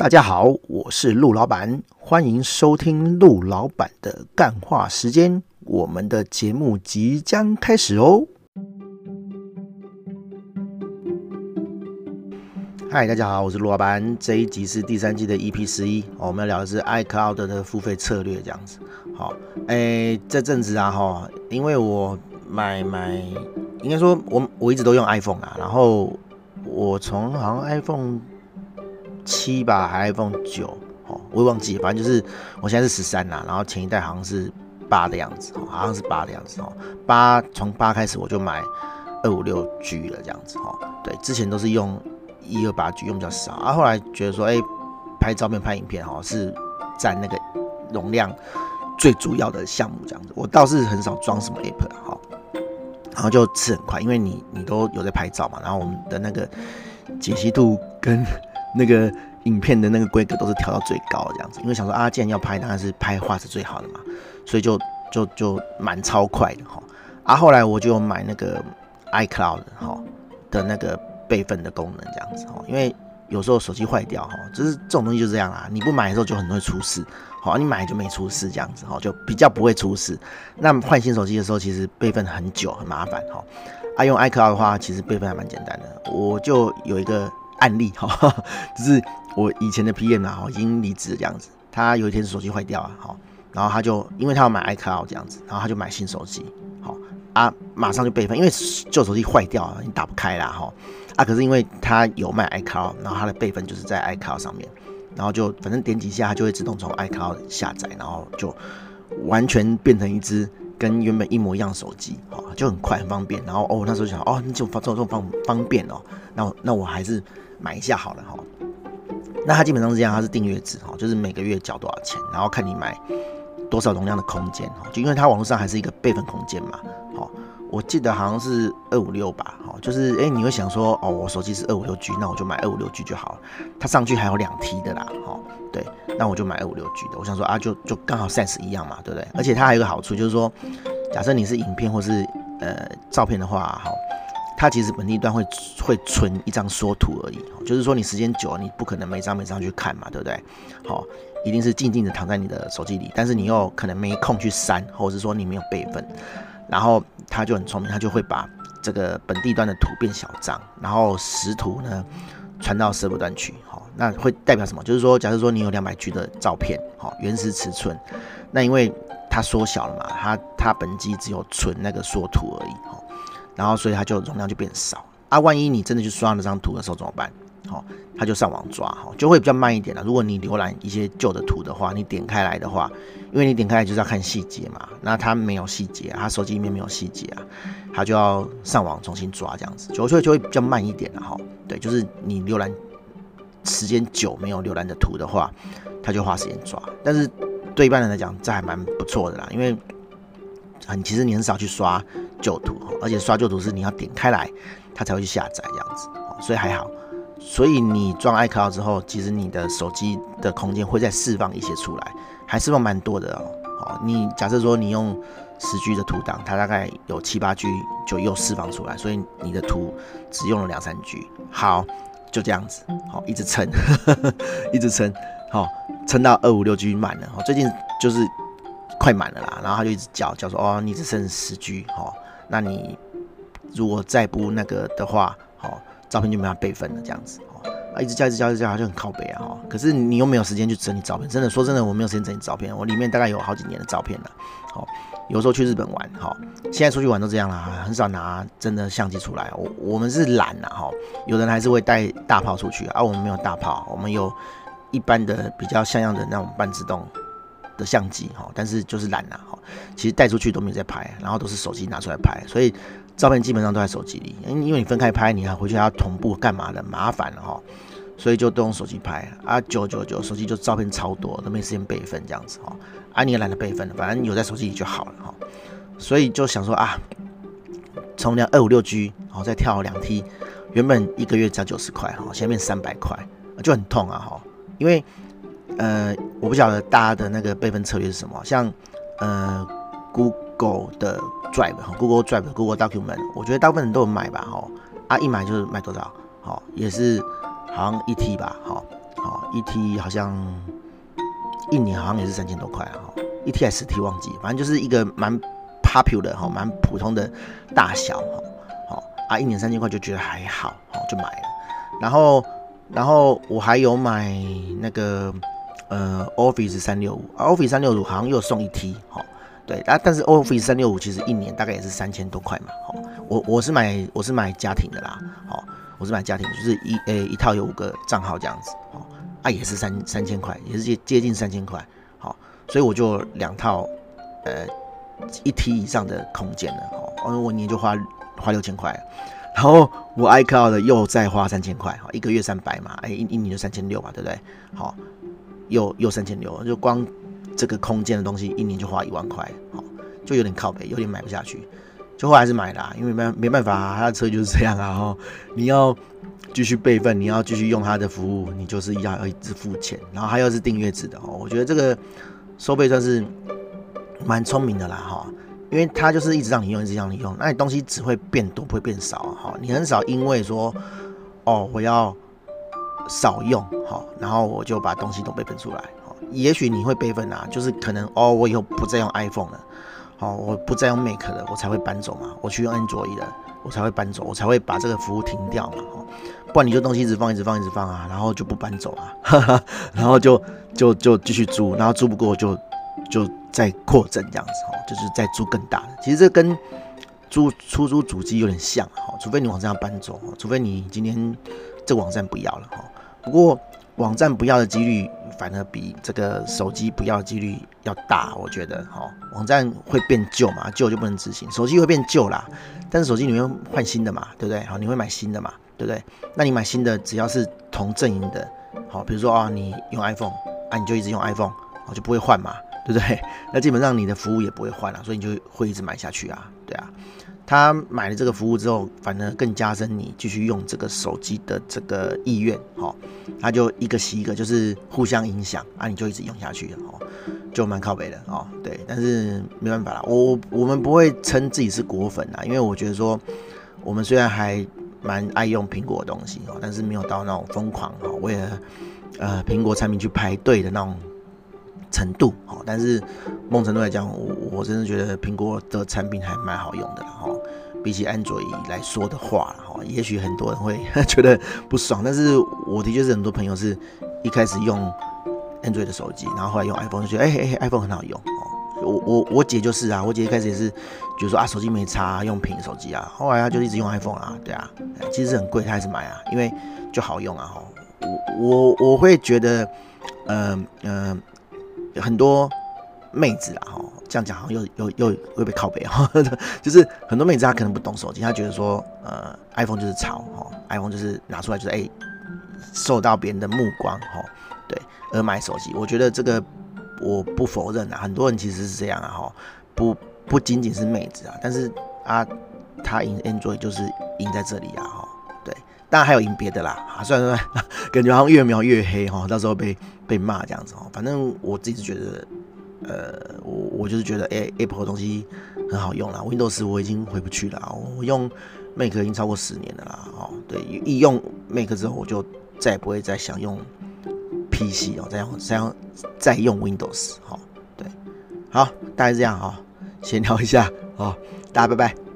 大家好，我是陆老板，欢迎收听陆老板的干话时间。我们的节目即将开始哦。嗨，大家好，我是陆老板。这一集是第三季的 EP 十一，我们要聊的是 iCloud 的付费策略，这样子。好，哎，这阵子啊，哈，因为我买买，应该说我我一直都用 iPhone 啊，然后我从好像 iPhone。七吧，还 iPhone 九，哦，我也忘记，反正就是我现在是十三啦，然后前一代好像是八的样子，好像是八的样子哦，八从八开始我就买二五六 G 了这样子哦，对，之前都是用一二八 G 用比较少，啊，后来觉得说，哎，拍照片拍影片哈是占那个容量最主要的项目这样子，我倒是很少装什么 App 哈，然后就吃很快，因为你你都有在拍照嘛，然后我们的那个解析度跟那个影片的那个规格都是调到最高这样子，因为想说啊，既然要拍，当然是拍画质最好的嘛，所以就就就蛮超快的哈。啊，后来我就买那个 iCloud 哈的那个备份的功能这样子哈，因为有时候手机坏掉哈，就是这种东西就这样啦，你不买的时候就很容易出事，好，你买就没出事这样子哈，就比较不会出事。那换新手机的时候，其实备份很久很麻烦哈。啊，用 iCloud 的话，其实备份还蛮简单的，我就有一个。案例 哈，就是我以前的 PM 啊，已经离职这样子。他有一天手机坏掉了，好，然后他就因为他要买 iCloud 这样子，然后他就买新手机，好啊，马上就备份，因为旧手机坏掉了，你打不开啦，哈啊，可是因为他有卖 iCloud，然后他的备份就是在 iCloud 上面，然后就反正点几下，他就会自动从 iCloud 下载，然后就完全变成一只跟原本一模一样手机，好，就很快很方便。然后哦，那时候想哦，你就这种这种方方便哦，那我那我还是。买一下好了哈，那它基本上是这样，它是订阅制哈，就是每个月缴多少钱，然后看你买多少容量的空间哈，就因为它网络上还是一个备份空间嘛，好，我记得好像是二五六吧，哈，就是哎、你会想说哦，我手机是二五六 G，那我就买二五六 G 就好了，它上去还有两 T 的啦，哈，对，那我就买二五六 G 的，我想说啊，就就刚好 size 一样嘛，对不对？而且它还有个好处就是说，假设你是影片或是呃照片的话，哈。它其实本地端会会存一张缩图而已，就是说你时间久了，你不可能每张每张去看嘛，对不对？好，一定是静静的躺在你的手机里，但是你又可能没空去删，或者是说你没有备份，然后它就很聪明，它就会把这个本地端的图变小张，然后实图呢传到 sub 端去，好，那会代表什么？就是说，假设说你有两百 G 的照片，好，原始尺寸，那因为它缩小了嘛，它它本机只有存那个缩图而已，然后，所以它就容量就变少啊。万一你真的去刷那张图的时候怎么办？好、哦，它就上网抓，哈，就会比较慢一点了。如果你浏览一些旧的图的话，你点开来的话，因为你点开来就是要看细节嘛，那它没有细节，它手机里面没有细节啊，它就要上网重新抓这样子，就会就会比较慢一点了哈。对，就是你浏览时间久没有浏览的图的话，它就花时间抓。但是对一般人来讲，这还蛮不错的啦，因为。很，其实你很少去刷旧图，而且刷旧图是你要点开来，它才会去下载这样子，所以还好。所以你装 iCloud 之后，其实你的手机的空间会再释放一些出来，还释放蛮多的哦。哦，你假设说你用十 G 的图档，它大概有七八 G 就又释放出来，所以你的图只用了两三 G。好，就这样子，好，一直撑，一直撑，好，撑到二五六 G 满了。哦，最近就是。快满了啦，然后他就一直叫叫说哦，你只剩十 G 哦，那你如果再不那个的话，哦，照片就没法备份了这样子哦，啊，一直叫一直叫一直叫，就很靠北啊哈。可是你又没有时间去整理照片，真的说真的，我没有时间整理照片，我里面大概有好几年的照片了。哦，有时候去日本玩哈，现在出去玩都这样啦，很少拿真的相机出来。我我们是懒呐哈，有人还是会带大炮出去，而我们没有大炮，我们有一般的比较像样的那种半自动。的相机哈，但是就是懒呐哈，其实带出去都没有在拍，然后都是手机拿出来拍，所以照片基本上都在手机里，因因为你分开拍，你还回去还要同步干嘛的，麻烦了哈，所以就都用手机拍啊，九九九手机就照片超多，都没时间备份这样子哈，啊你也懒得备份了，反正有在手机里就好了哈，所以就想说啊，从两二五六 G 然后再跳两 T，原本一个月只要九十块哈，现在变三百块，就很痛啊哈，因为。呃，我不晓得大家的那个备份策略是什么，像呃 Google 的 Drive，哈，Google Drive，Google Document，我觉得大部分人都有买吧，哈，啊一买就是买多少，好，也是好像一 T 吧，好，好一 T 好像一年好像也是三千多块啊，一 T 还是十 T 忘记，反正就是一个蛮 popular 的哈，蛮普通的大小哈，好啊，一年三千块就觉得还好，好就买了。然后，然后我还有买那个呃 Office 三六五，Office 三六五好像又送一 T 哈。对啊，但是 Office 三六五其实一年大概也是三千多块嘛，好，我我是买我是买家庭的啦，好，我是买家庭，就是一诶、一套有五个账号这样子，好，啊也是三三千块，也是接接近三千块，好，所以我就两套，呃一 T 以上的空间了，哦，我年就花花六千块，然后我 iCloud 又再花三千块，好，一个月三百嘛，哎一一年就三千六嘛，对不对？好，又又三千六，就光。这个空间的东西一年就花一万块，好，就有点靠北，有点买不下去，就后还是买啦，因为没没办法啊，他的车就是这样啊，哈，你要继续备份，你要继续用他的服务，你就是要要一直付钱，然后他又是订阅制的哦，我觉得这个收费算是蛮聪明的啦，哈，因为他就是一直让你用，一直让你用，那你东西只会变多，不会变少，哈，你很少因为说哦我要少用，好，然后我就把东西都备份出来。也许你会备份啊，就是可能哦，我以后不再用 iPhone 了，哦，我不再用 Mac 了，我才会搬走嘛，我去用 Android 的，我才会搬走，我才会把这个服务停掉嘛，哦，不然你就东西一直放，一直放，一直放啊，然后就不搬走啊，哈哈，然后就就就继续租，然后租不过就就再扩增这样子，哦，就是再租更大的。其实这跟租出租主机有点像，哦，除非你网站要搬走，除非你今天这个网站不要了，哈，不过。网站不要的几率反而比这个手机不要的几率要大，我觉得哈，网站会变旧嘛，旧就不能执行，手机会变旧啦，但是手机你会换新的嘛，对不对？好，你会买新的嘛，对不对？那你买新的只要是同阵营的，好，比如说啊，你用 iPhone 啊，你就一直用 iPhone，我就不会换嘛，对不对？那基本上你的服务也不会换了，所以你就会一直买下去啊，对啊。他买了这个服务之后，反而更加深你继续用这个手机的这个意愿，哈，他就一个洗一个，就是互相影响啊，你就一直用下去了，哦，就蛮靠北的，哦，对，但是没办法啦，我我们不会称自己是果粉啦，因为我觉得说，我们虽然还蛮爱用苹果的东西，哦，但是没有到那种疯狂，哦，为了呃苹果产品去排队的那种。程度哦，但是某种程度来讲，我我真的觉得苹果的产品还蛮好用的哈。比起安卓来说的话，哈，也许很多人会 觉得不爽，但是我的确是很多朋友是一开始用安卓的手机，然后后来用 iPhone 就觉得哎哎 iPhone 很好用哦。我我我姐就是啊，我姐一开始也是觉得说啊手机没差，用苹手机啊，后来她就一直用 iPhone 啊，对啊，其实很贵，她还是买啊，因为就好用啊哈。我我我会觉得，嗯、嗯。很多妹子啊，哈，这样讲好像又又又会被靠北哈，就是很多妹子她可能不懂手机，她觉得说，呃，iPhone 就是潮，哈，iPhone 就是拿出来就是哎、受到别人的目光，哈，对，而买手机。我觉得这个我不否认啊，很多人其实是这样啊，哈，不不仅仅是妹子啊，但是啊，他赢 Android 就是赢在这里啊，哈，当然还有赢别的啦，啊，算了算，感觉好像越描越黑哈，到时候被。被骂这样子哦，反正我自己是觉得，呃，我我就是觉得，哎，Apple 的东西很好用啦。Windows 我已经回不去了，我用 Mac 已经超过十年了啦。哦，对，一用 Mac 之后，我就再也不会再想用 PC 哦，再用再用再用 Windows。好，对，好，大概这样哈，闲聊一下，好，大家拜拜。